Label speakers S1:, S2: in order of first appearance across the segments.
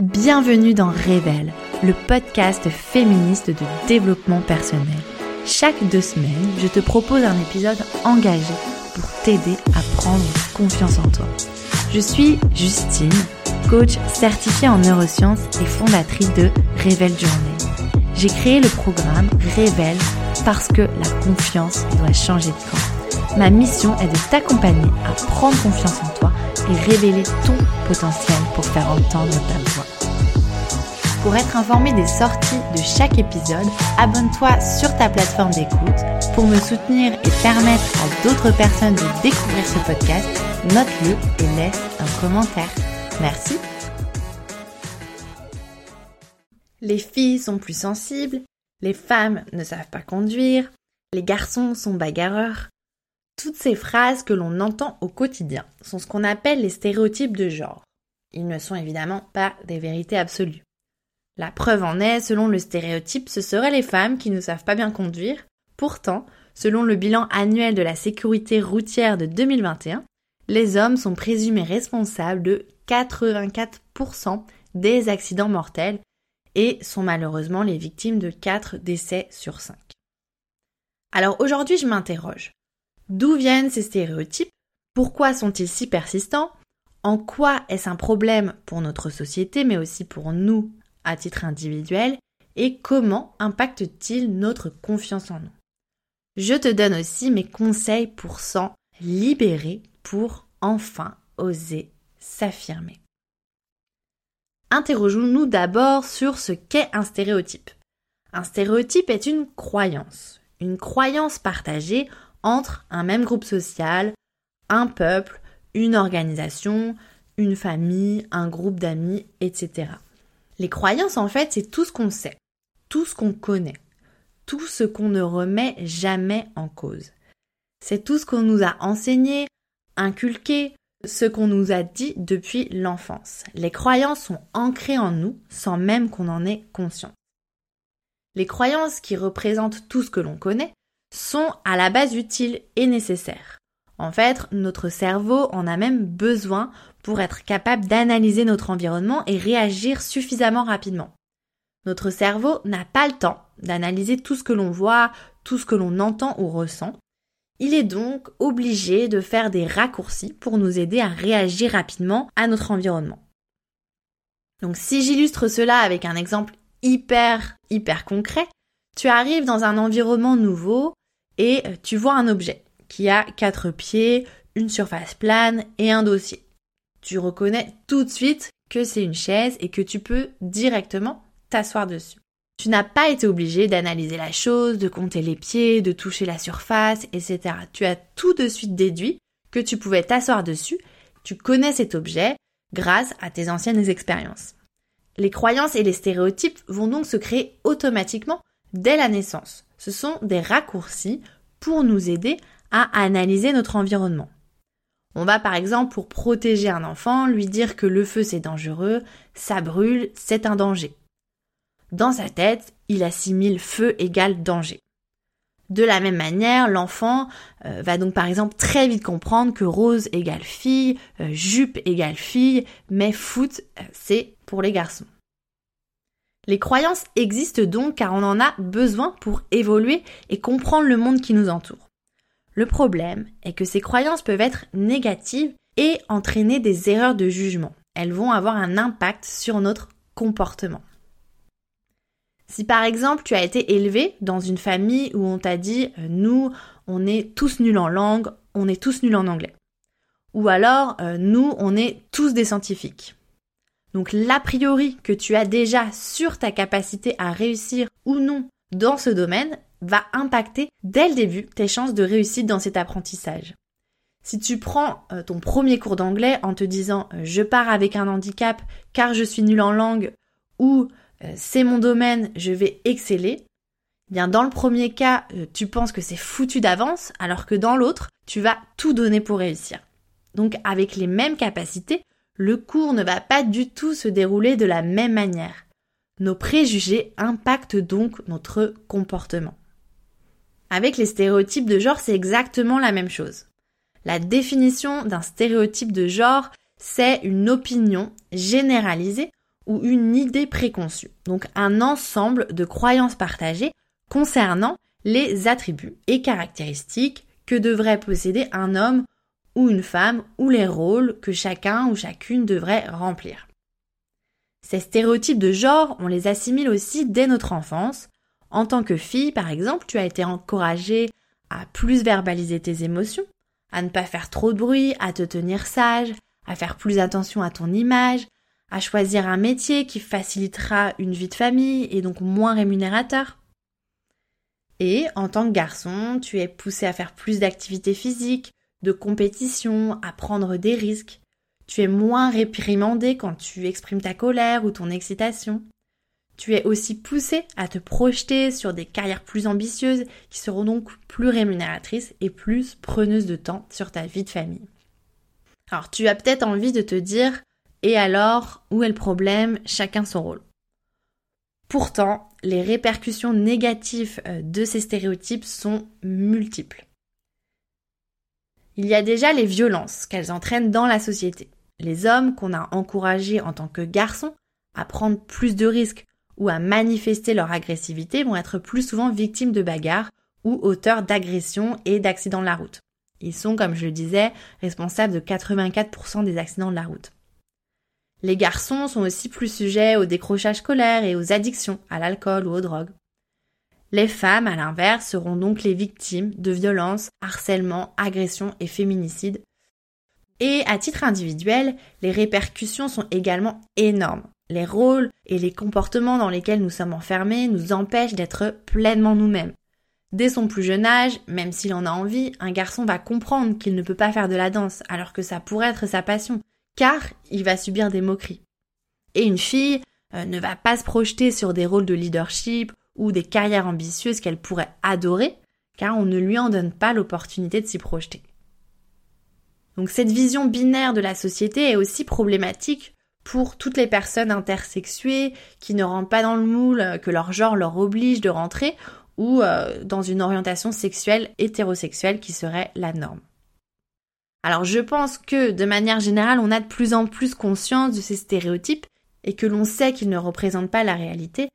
S1: Bienvenue dans Révèle, le podcast féministe de développement personnel. Chaque deux semaines, je te propose un épisode engagé pour t'aider à prendre confiance en toi. Je suis Justine, coach certifiée en neurosciences et fondatrice de Révèle Journée. J'ai créé le programme Révèle parce que la confiance doit changer de camp. Ma mission est de t'accompagner à prendre confiance en toi et révéler ton potentiel pour faire entendre ta voix. Pour être informé des sorties de chaque épisode, abonne-toi sur ta plateforme d'écoute. Pour me soutenir et permettre à d'autres personnes de découvrir ce podcast, note-le et laisse un commentaire. Merci. Les filles sont plus sensibles, les femmes ne savent pas conduire, les garçons sont bagarreurs. Toutes ces phrases que l'on entend au quotidien sont ce qu'on appelle les stéréotypes de genre. Ils ne sont évidemment pas des vérités absolues. La preuve en est, selon le stéréotype, ce seraient les femmes qui ne savent pas bien conduire. Pourtant, selon le bilan annuel de la sécurité routière de 2021, les hommes sont présumés responsables de 84% des accidents mortels et sont malheureusement les victimes de 4 décès sur 5. Alors aujourd'hui, je m'interroge. D'où viennent ces stéréotypes? Pourquoi sont-ils si persistants? En quoi est-ce un problème pour notre société, mais aussi pour nous à titre individuel? Et comment impacte-t-il notre confiance en nous? Je te donne aussi mes conseils pour s'en libérer, pour enfin oser s'affirmer. Interrogeons-nous d'abord sur ce qu'est un stéréotype. Un stéréotype est une croyance, une croyance partagée entre un même groupe social, un peuple, une organisation, une famille, un groupe d'amis, etc. Les croyances, en fait, c'est tout ce qu'on sait, tout ce qu'on connaît, tout ce qu'on ne remet jamais en cause. C'est tout ce qu'on nous a enseigné, inculqué, ce qu'on nous a dit depuis l'enfance. Les croyances sont ancrées en nous sans même qu'on en ait conscience. Les croyances qui représentent tout ce que l'on connaît sont à la base utiles et nécessaires. En fait, notre cerveau en a même besoin pour être capable d'analyser notre environnement et réagir suffisamment rapidement. Notre cerveau n'a pas le temps d'analyser tout ce que l'on voit, tout ce que l'on entend ou ressent. Il est donc obligé de faire des raccourcis pour nous aider à réagir rapidement à notre environnement. Donc si j'illustre cela avec un exemple hyper, hyper concret, tu arrives dans un environnement nouveau et tu vois un objet qui a quatre pieds, une surface plane et un dossier tu reconnais tout de suite que c'est une chaise et que tu peux directement t'asseoir dessus. Tu n'as pas été obligé d'analyser la chose, de compter les pieds, de toucher la surface, etc. Tu as tout de suite déduit que tu pouvais t'asseoir dessus, tu connais cet objet grâce à tes anciennes expériences. Les croyances et les stéréotypes vont donc se créer automatiquement dès la naissance. Ce sont des raccourcis pour nous aider à analyser notre environnement. On va par exemple pour protéger un enfant lui dire que le feu c'est dangereux, ça brûle, c'est un danger. Dans sa tête, il assimile feu égale danger. De la même manière, l'enfant euh, va donc par exemple très vite comprendre que rose égale fille, euh, jupe égale fille, mais foot euh, c'est pour les garçons. Les croyances existent donc car on en a besoin pour évoluer et comprendre le monde qui nous entoure. Le problème est que ces croyances peuvent être négatives et entraîner des erreurs de jugement. Elles vont avoir un impact sur notre comportement. Si par exemple tu as été élevé dans une famille où on t'a dit euh, nous on est tous nuls en langue, on est tous nuls en anglais. Ou alors euh, nous on est tous des scientifiques. Donc l'a priori que tu as déjà sur ta capacité à réussir ou non dans ce domaine va impacter dès le début tes chances de réussite dans cet apprentissage. Si tu prends euh, ton premier cours d'anglais en te disant euh, je pars avec un handicap car je suis nul en langue ou euh, c'est mon domaine, je vais exceller, eh bien dans le premier cas, tu penses que c'est foutu d'avance alors que dans l'autre, tu vas tout donner pour réussir. Donc avec les mêmes capacités, le cours ne va pas du tout se dérouler de la même manière. Nos préjugés impactent donc notre comportement. Avec les stéréotypes de genre, c'est exactement la même chose. La définition d'un stéréotype de genre, c'est une opinion généralisée ou une idée préconçue, donc un ensemble de croyances partagées concernant les attributs et caractéristiques que devrait posséder un homme ou une femme ou les rôles que chacun ou chacune devrait remplir. Ces stéréotypes de genre, on les assimile aussi dès notre enfance. En tant que fille, par exemple, tu as été encouragée à plus verbaliser tes émotions, à ne pas faire trop de bruit, à te tenir sage, à faire plus attention à ton image, à choisir un métier qui facilitera une vie de famille et donc moins rémunérateur. Et en tant que garçon, tu es poussé à faire plus d'activités physiques, de compétition, à prendre des risques. Tu es moins réprimandé quand tu exprimes ta colère ou ton excitation. Tu es aussi poussé à te projeter sur des carrières plus ambitieuses qui seront donc plus rémunératrices et plus preneuses de temps sur ta vie de famille. Alors tu as peut-être envie de te dire et alors, où est le problème? Chacun son rôle. Pourtant, les répercussions négatives euh, de ces stéréotypes sont multiples. Il y a déjà les violences qu'elles entraînent dans la société. Les hommes qu'on a encouragés en tant que garçons à prendre plus de risques ou à manifester leur agressivité vont être plus souvent victimes de bagarres ou auteurs d'agressions et d'accidents de la route. Ils sont, comme je le disais, responsables de 84% des accidents de la route. Les garçons sont aussi plus sujets au décrochage scolaire et aux addictions à l'alcool ou aux drogues. Les femmes, à l'inverse, seront donc les victimes de violences, harcèlements, agressions et féminicides. Et à titre individuel, les répercussions sont également énormes. Les rôles et les comportements dans lesquels nous sommes enfermés nous empêchent d'être pleinement nous-mêmes. Dès son plus jeune âge, même s'il en a envie, un garçon va comprendre qu'il ne peut pas faire de la danse alors que ça pourrait être sa passion car il va subir des moqueries. Et une fille euh, ne va pas se projeter sur des rôles de leadership ou des carrières ambitieuses qu'elle pourrait adorer, car on ne lui en donne pas l'opportunité de s'y projeter. Donc cette vision binaire de la société est aussi problématique pour toutes les personnes intersexuées qui ne rentrent pas dans le moule euh, que leur genre leur oblige de rentrer ou euh, dans une orientation sexuelle hétérosexuelle qui serait la norme. Alors je pense que de manière générale, on a de plus en plus conscience de ces stéréotypes et que l'on sait qu'ils ne représentent pas la réalité.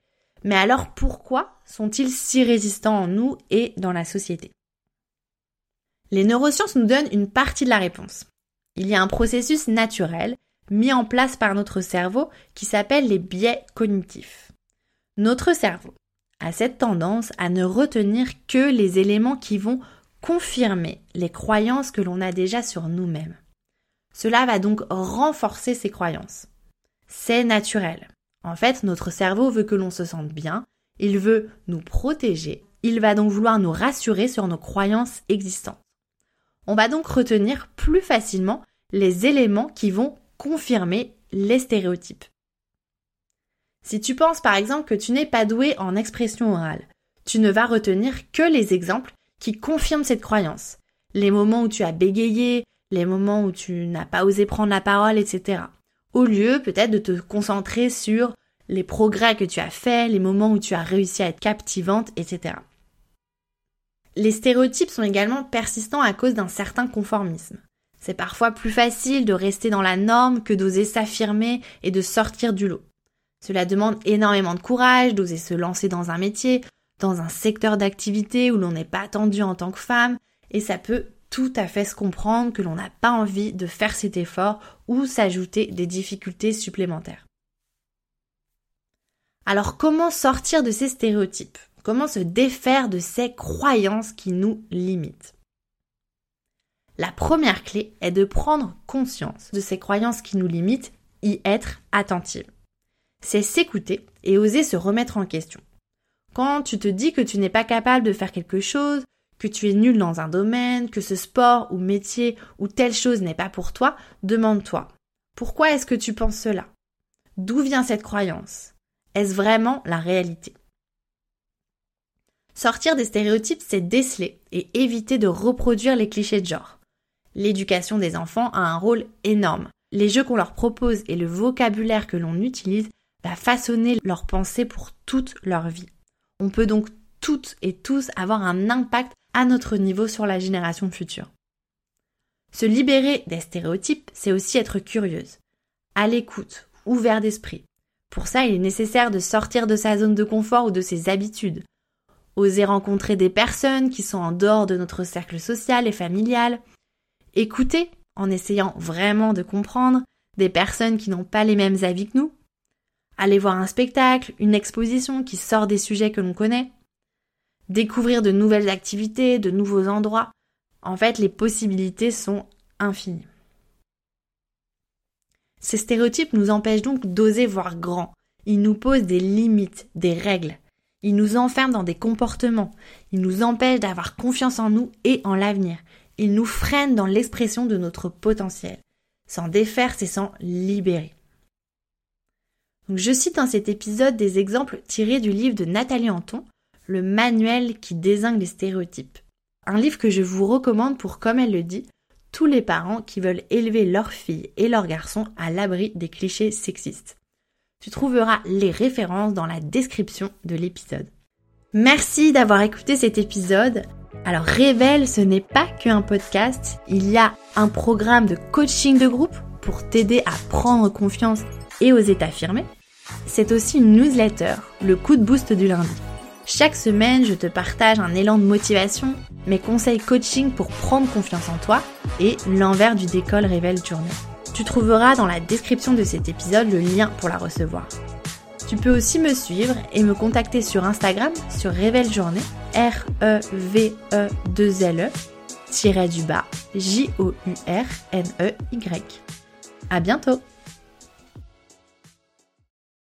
S1: Mais alors pourquoi sont-ils si résistants en nous et dans la société? Les neurosciences nous donnent une partie de la réponse. Il y a un processus naturel mis en place par notre cerveau qui s'appelle les biais cognitifs. Notre cerveau a cette tendance à ne retenir que les éléments qui vont confirmer les croyances que l'on a déjà sur nous-mêmes. Cela va donc renforcer ces croyances. C'est naturel. En fait, notre cerveau veut que l'on se sente bien, il veut nous protéger, il va donc vouloir nous rassurer sur nos croyances existantes. On va donc retenir plus facilement les éléments qui vont confirmer les stéréotypes. Si tu penses par exemple que tu n'es pas doué en expression orale, tu ne vas retenir que les exemples qui confirme cette croyance. Les moments où tu as bégayé, les moments où tu n'as pas osé prendre la parole, etc. Au lieu peut-être de te concentrer sur les progrès que tu as faits, les moments où tu as réussi à être captivante, etc. Les stéréotypes sont également persistants à cause d'un certain conformisme. C'est parfois plus facile de rester dans la norme que d'oser s'affirmer et de sortir du lot. Cela demande énormément de courage d'oser se lancer dans un métier, dans un secteur d'activité où l'on n'est pas attendu en tant que femme, et ça peut tout à fait se comprendre que l'on n'a pas envie de faire cet effort ou s'ajouter des difficultés supplémentaires. Alors comment sortir de ces stéréotypes? Comment se défaire de ces croyances qui nous limitent? La première clé est de prendre conscience de ces croyances qui nous limitent, y être attentive. C'est s'écouter et oser se remettre en question. Quand tu te dis que tu n'es pas capable de faire quelque chose, que tu es nul dans un domaine, que ce sport ou métier ou telle chose n'est pas pour toi, demande-toi, pourquoi est-ce que tu penses cela? D'où vient cette croyance? Est-ce vraiment la réalité? Sortir des stéréotypes, c'est déceler et éviter de reproduire les clichés de genre. L'éducation des enfants a un rôle énorme. Les jeux qu'on leur propose et le vocabulaire que l'on utilise va façonner leurs pensées pour toute leur vie. On peut donc toutes et tous avoir un impact notre niveau sur la génération future. Se libérer des stéréotypes, c'est aussi être curieuse, à l'écoute, ouvert d'esprit, Pour ça, il est nécessaire de sortir de sa zone de confort ou de ses habitudes. Oser rencontrer des personnes qui sont en dehors de notre cercle social et familial. Écouter en essayant vraiment de comprendre des personnes qui n'ont pas les mêmes avis que nous. Aller voir un spectacle, une exposition qui sort des sujets que l'on connaît. Découvrir de nouvelles activités, de nouveaux endroits. En fait, les possibilités sont infinies. Ces stéréotypes nous empêchent donc d'oser voir grand. Ils nous posent des limites, des règles. Ils nous enferment dans des comportements. Ils nous empêchent d'avoir confiance en nous et en l'avenir. Ils nous freinent dans l'expression de notre potentiel. S'en défaire, c'est s'en libérer. Je cite dans cet épisode des exemples tirés du livre de Nathalie Anton, Le manuel qui désingue les stéréotypes. Un livre que je vous recommande pour, comme elle le dit, tous les parents qui veulent élever leurs filles et leurs garçons à l'abri des clichés sexistes. Tu trouveras les références dans la description de l'épisode. Merci d'avoir écouté cet épisode. Alors Révèle, ce n'est pas qu'un podcast, il y a un programme de coaching de groupe pour t'aider à prendre confiance et oser t'affirmer. C'est aussi une newsletter, le coup de boost du lundi. Chaque semaine, je te partage un élan de motivation, mes conseils coaching pour prendre confiance en toi et l'envers du décolle Révèle Journée. Tu trouveras dans la description de cet épisode le lien pour la recevoir. Tu peux aussi me suivre et me contacter sur Instagram sur Révèle Journée, R-E-V-E-2-L-E, tiré du bas, J-O-U-R-N-E-Y. À bientôt!